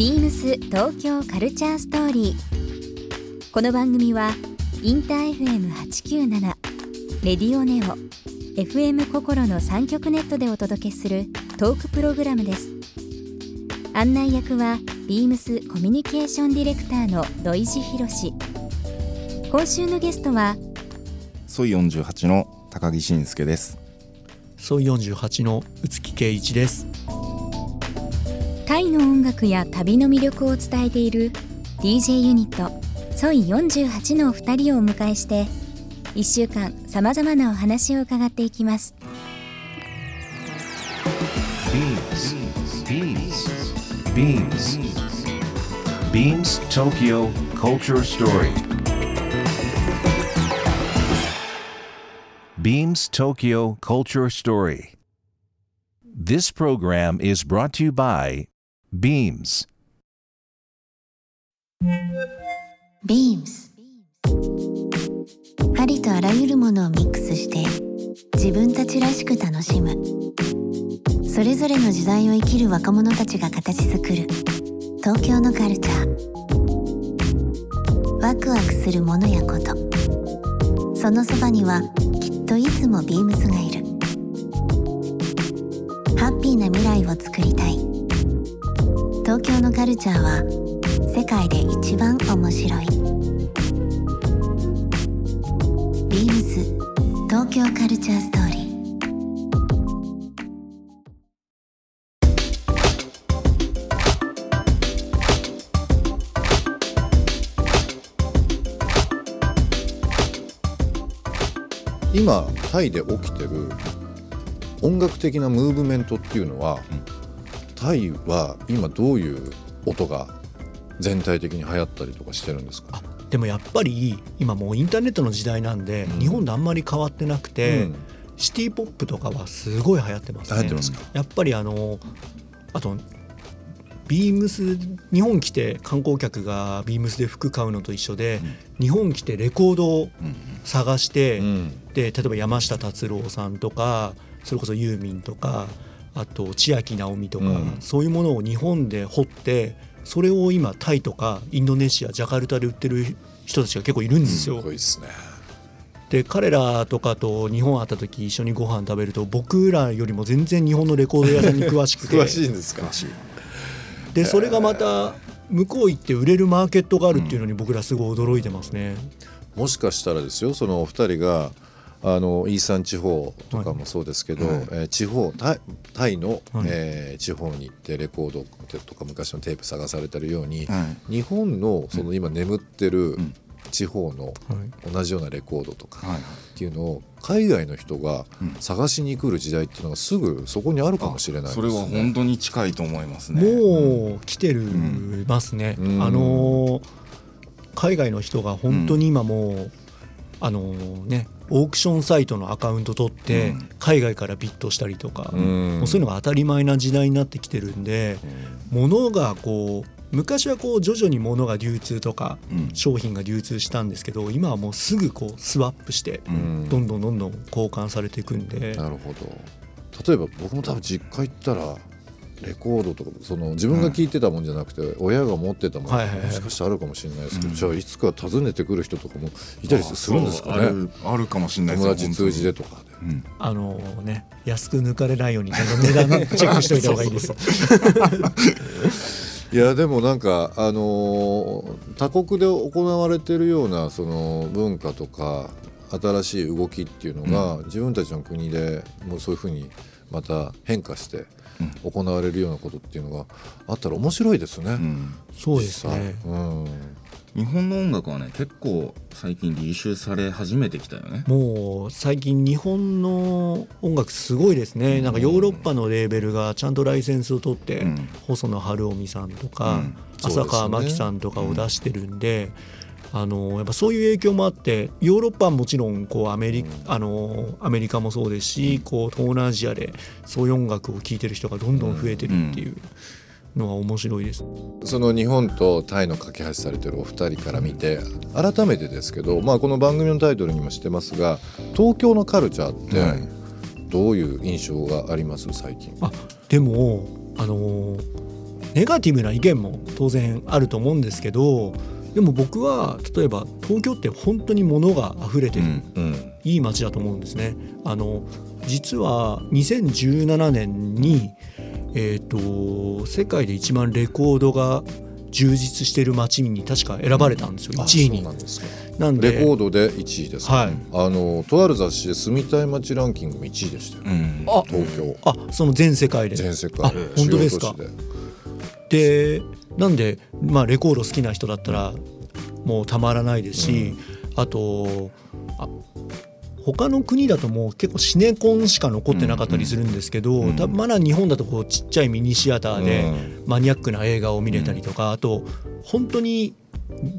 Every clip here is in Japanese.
ビームス東京カルチャーストーリー。この番組はインター FM897 レディオネオ FM 心の三極ネットでお届けするトークプログラムです。案内役はビームスコミュニケーションディレクターの土井博志。今週のゲストはソイ48の高木慎介ですソイ48の宇月圭一ですタイの音楽や旅の魅力を伝えている DJ ユニットソイ48のお二人をお迎えして1週間さまざまなお話を伺っていきます BeamsTokyo Culture Story Beams Tokyo Culture Story. This program is brought to you by Beams. Beams. ありとあらゆるものをミックスして自分たちらしく楽しむ。それぞれの時代を生きる若者たちが形作る。東京のカルチャー。ワクワクするものやこと。そのそばにはきっといつもビームスがいる。ハッピーな未来をつくりたい。東京のカルチャーは世界で一番面白い。ビームス東京カルチャーストーリー。今タイで起きてる音楽的なムーブメントっていうのは、タイは今どういう音が全体的に流行ったりとかしてるんですか、でもやっぱり今もうインターネットの時代なんで、うん。日本であんまり変わってなくて、うん。シティポップとかはすごい流行ってますね。流行ってますか？やっぱりあのあとビームス日本来て観光客がビームスで服買うのと一緒で、日本来てレコードを探して、うん。で例えば山下達郎さんとかそれこそユーミンとかあと千秋直美とか、うん。そういうものを日本で掘ってそれを今タイとかインドネシアジャカルタで売ってる人たちが結構いるんですよ。すごいですね。で彼らとかと日本会った時一緒にご飯食べると僕らよりも全然日本のレコード屋さんに詳しくて。詳しいんですか？でそれがまた向こう行って売れるマーケットがあるっていうのに僕らすごい驚いてますね。もしかしたらですよそのお二人があのイーサン地方とかもそうですけど、はい。えー地方タイタイの、はい。えー地方に行ってレコードとか昔のテープ探されてるように、は日本のその今眠ってるん。地方のはい。同じようなレコードとかはい。っていうのを海外の人がうん。探しに来る時代っていうのがすぐそこにあるかもしれないですそね。れは本当に近いと思いますね。もう来てるますね、うん。あのー海外の人が本当に今もう、あのーねオークションサイトのアカウント取って、うん。海外からビットしたりとか、うん。もうそういうのが当たり前な時代になってきてるんで、物がこう昔はこう徐々に物が流通とかうん。商品が流通したんですけど今はもうすぐこうスワップしてうん。どんどんどんどん交換されていくんで、なるほど。例えば僕も多分実家行ったらレコードとかその自分が聴いてたもんじゃなくて、親が持ってたものがはいはいはい。もしかしたらあるかもしれないですけど、うん。じゃあいつか訪ねてくる人とかもいたりするんですかね？あるあるかもしれないです友よ達通じでとかで。うんあのね安く抜かれないようにちゃんと値段チェックしておいた方がいいです。いやでもなんかあのー他国で行われているようなその文化とか新しい動きっていうのが、自分たちの国でもうそういうふうにまた変化して行われるようなことっていうのがあったら面白いですね。うん。そうですね。うん。日本の音楽はね結構最近リ収され始めてきたよね。もう最近日本の音楽すごいですね。なんかヨーロッパのレーベルがちゃんとライセンスを取って、うん。細野晴臣さんとか、うん。浅川真紀さんとかを出してるんで、あのやっぱそういう影響もあってヨーロッパはもちろんこうアメリ,、あのアメリカもそうですし、こう東南アジアでそういう音楽を聴いてる人がどんどん増えてるっていうのは面白いです。その日本とタイの架け橋されてるお二人から見て改めてですけど、まあ、この番組のタイトルにもしてますが東京のカルチャーってはい。どういう印象があります？最近。あでもあのネガティブな意見も当然あると思うんですけどでも僕は例えば東京って本当に物が溢れてる、うんうん。いい街だと思うんですね。あの実は2017年に、えー、と世界で一番レコードが充実している街に確か選ばれたんですよ、あ1位に。なんですかなんで。レコードで1位ですか、はい。あのとある雑誌で住みたい街ランキングも1位でしたよ、うん。あ東京。あその全世界で。全世界。あ本当ですか。でなんで、まあ、レコード好きな人だったらもうたまらないですし、あとあ他の国だともう結構シネコンしか残ってなかったりするんですけど、うん。多分まだ日本だとこうちっちゃいミニシアターでうん。マニアックな映画を見れたりとか、あと本当に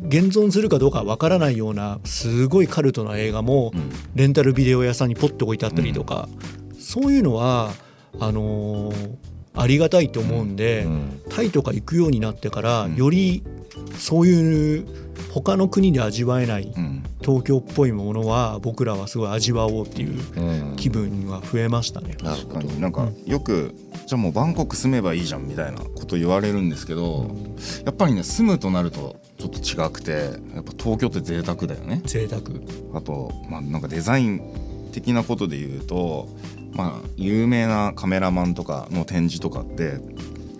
現存するかどうかわからないようなすごいカルトな映画もうん。レンタルビデオ屋さんにポッと置いてあったりとか、そういうのはあのーありがたいと思うんで。うん。タイとか行くようになってから、うん。よりそういう他の国で味わえないうん。東京っぽいものは僕らはすごい味わおうっていううん。気分が増えましたね。なるほど確かに。なんかよくじゃあもうバンコク住めばいいじゃんみたいなこと言われるんですけどやっぱりね住むとなるとちょっと違くてやっぱ東京って贅沢だよね。贅沢。あとまあなんかデザイン的なことで言うとまあ有名なカメラマンとかの展示とかって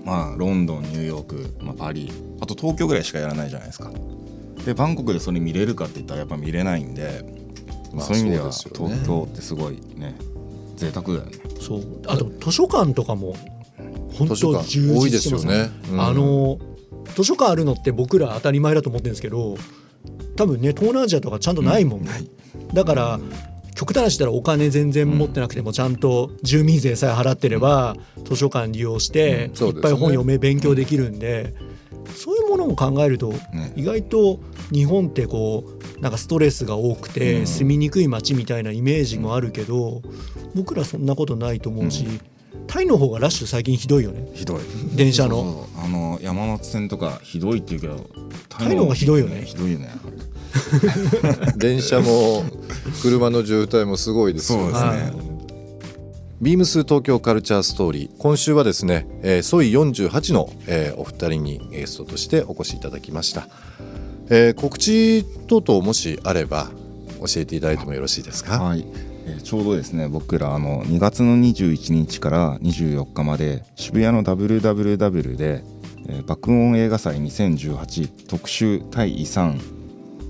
まあロンドンニューヨーク、まあ、パリあと東京ぐらいしかやらないじゃないですか。でバンコクでそれ見れるかって言ったらやっぱ見れないんで、まあそういう意味では東京ってすごいね贅沢だよね。そう。あと図書館とかも本当充多いです実してますよね、うん。あの図書館あるのって僕ら当たり前だと思ってるんですけど多分ね東南アジアとかちゃんとないもん、だから極端な話したらお金全然持ってなくてもちゃんと住民税さえ払ってれば図書館利用していっぱい本読め勉強できるんでそういうものを考えるとね。意外と日本ってこうなんかストレスが多くうてん。住みにくい街みたいなイメージもあるけど僕らそんなことないと思うしタイの方がラッシュ最近ひどいよね。ひどい。電車の。あの山手線とかひどいって言うけどタイの方がひどいよね。ひどいよね 電車も車の渋滞もすごいですよそうですね、ビームス東京カルチャーストーリー。今週はですね、えー、ソイ48の、えーお二人にゲストとしてお越しいただきました、えー告知等々もしあれば教えていただいてもよろしいですか？はい、えーちょうどですね僕らあの2月の21日から24日まで渋谷の WWW で、えー爆音映画祭2018特集対遺産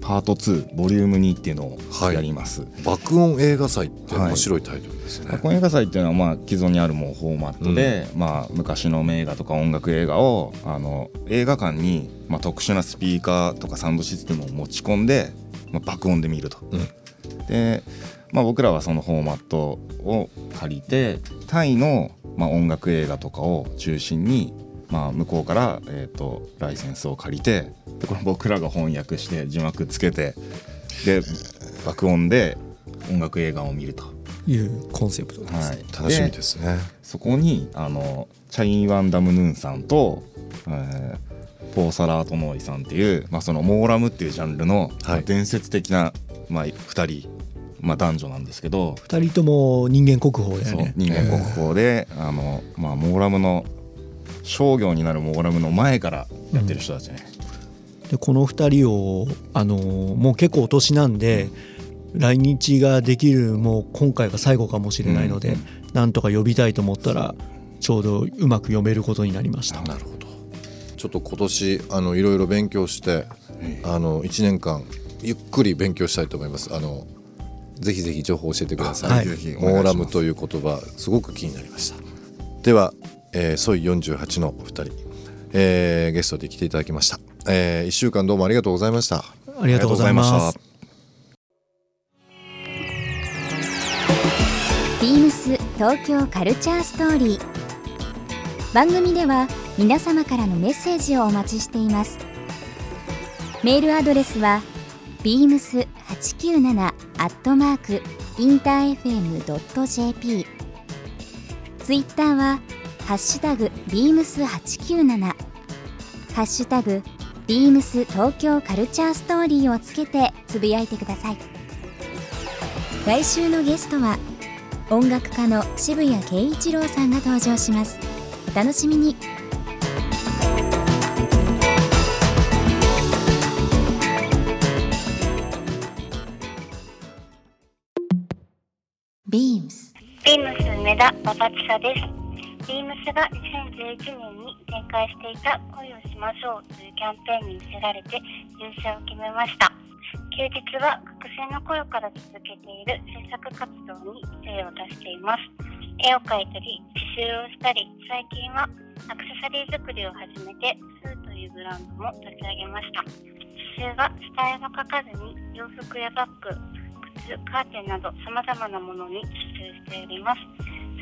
パート2ボリューム2っていうのをはい。やります、爆音映画祭って面白いタイトルですね、爆音映画祭っていうのはまあ既存にあるもうフォーマットで、まあ、昔の名画とか音楽映画をあの映画館に、まあ、特殊なスピーカーとかサウンドシステムを持ち込んで、まあ、爆音で見ると。で、まあ、僕らはそのフォーマットを借りてタイの、まあ、音楽映画とかを中心に、まあ、向こうから、えー、とライセンスを借りてでこれ僕らが翻訳して字幕つけてで爆音で音楽映画を見ると。いうコンセプトです。はい、楽しみですねそこにあのチャイワンダムヌーンさんと、えーポーサラートノイさんっていう、まあ、そのモーラムっていうジャンルの、伝説的な、まあ、2人、まあ、男女なんですけど、二人とも人間国宝だよそうね。人間国宝で、あのまあ、モーラムの商業になるモーラムの前からやってる人たちね。でこの2人を、あのーもう結構お年なんで来日ができるもう今回が最後かもしれないので、うんなんとか呼びたいと思ったらちょうどうまく読めることになりました。なるほど。ちょっと今年あのいろいろ勉強してあの1年間ゆっくり勉強したいと思います。あのぜひぜひ情報を教えてください、はい。モーラムという言葉すごく気になりました。では、えー、ソイ48のお二人、えーゲストで来ていただきました、え1週間どうもありがとうございました。ありがとうございます。ビームス東京カルチャーストーリー。番組では皆様からのメッセージをお待ちしています。メールアドレスは beams897 アットマークインター FM.jp ツイッターはハッシュタグビームス八九七ハッシュタグビームス東京カルチャーストーリーをつけてつぶやいてください。来週のゲストは音楽家の渋谷慶一郎さんが登場します。お楽しみに。ビームス。ビームス梅田馬場千です。ビームスが2011年に展開していた恋をしましょうというキャンペーンに見せられて入社を決めました。休日は学生の頃から続けている制作活動に精を出しています。絵を描いたり、刺繍をしたり、最近はアクセサリー作りを始めて、スーというブランドも立ち上げました。刺繍は下絵は描かずに洋服やバッグ、靴、カーテンなど様々なものに刺繍しております。